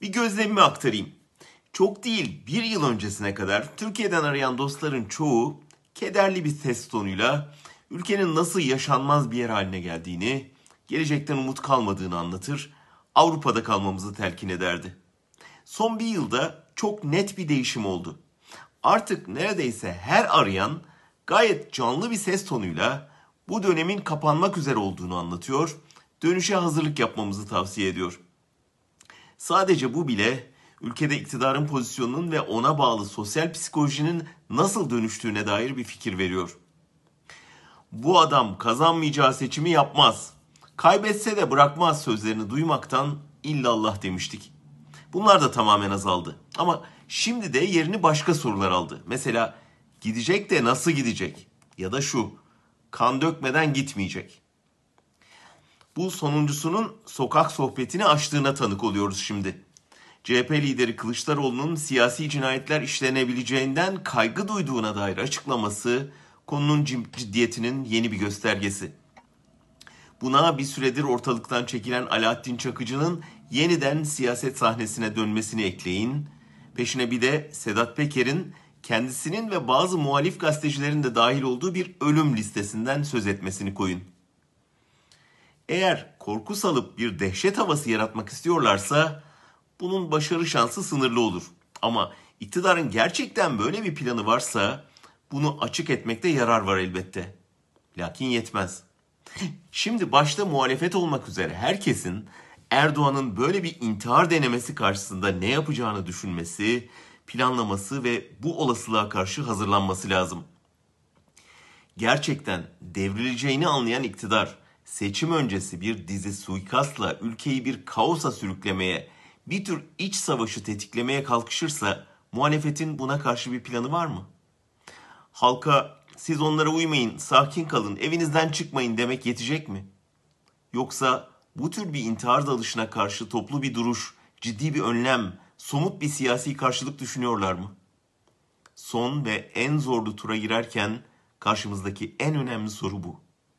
Bir gözlemimi aktarayım. Çok değil bir yıl öncesine kadar Türkiye'den arayan dostların çoğu kederli bir ses tonuyla ülkenin nasıl yaşanmaz bir yer haline geldiğini, gelecekten umut kalmadığını anlatır, Avrupa'da kalmamızı telkin ederdi. Son bir yılda çok net bir değişim oldu. Artık neredeyse her arayan gayet canlı bir ses tonuyla bu dönemin kapanmak üzere olduğunu anlatıyor, dönüşe hazırlık yapmamızı tavsiye ediyor. Sadece bu bile ülkede iktidarın pozisyonunun ve ona bağlı sosyal psikolojinin nasıl dönüştüğüne dair bir fikir veriyor. Bu adam kazanmayacağı seçimi yapmaz. Kaybetse de bırakmaz sözlerini duymaktan illallah demiştik. Bunlar da tamamen azaldı. Ama şimdi de yerini başka sorular aldı. Mesela gidecek de nasıl gidecek? Ya da şu kan dökmeden gitmeyecek. Bu sonuncusunun sokak sohbetini açtığına tanık oluyoruz şimdi. CHP lideri Kılıçdaroğlu'nun siyasi cinayetler işlenebileceğinden kaygı duyduğuna dair açıklaması konunun ciddiyetinin yeni bir göstergesi. Buna bir süredir ortalıktan çekilen Alaaddin Çakıcı'nın yeniden siyaset sahnesine dönmesini ekleyin. Peşine bir de Sedat Peker'in kendisinin ve bazı muhalif gazetecilerin de dahil olduğu bir ölüm listesinden söz etmesini koyun. Eğer korku salıp bir dehşet havası yaratmak istiyorlarsa bunun başarı şansı sınırlı olur. Ama iktidarın gerçekten böyle bir planı varsa bunu açık etmekte yarar var elbette. Lakin yetmez. Şimdi başta muhalefet olmak üzere herkesin Erdoğan'ın böyle bir intihar denemesi karşısında ne yapacağını düşünmesi, planlaması ve bu olasılığa karşı hazırlanması lazım. Gerçekten devrileceğini anlayan iktidar seçim öncesi bir dizi suikastla ülkeyi bir kaosa sürüklemeye, bir tür iç savaşı tetiklemeye kalkışırsa muhalefetin buna karşı bir planı var mı? Halka siz onlara uymayın, sakin kalın, evinizden çıkmayın demek yetecek mi? Yoksa bu tür bir intihar dalışına karşı toplu bir duruş, ciddi bir önlem, somut bir siyasi karşılık düşünüyorlar mı? Son ve en zorlu tura girerken karşımızdaki en önemli soru bu.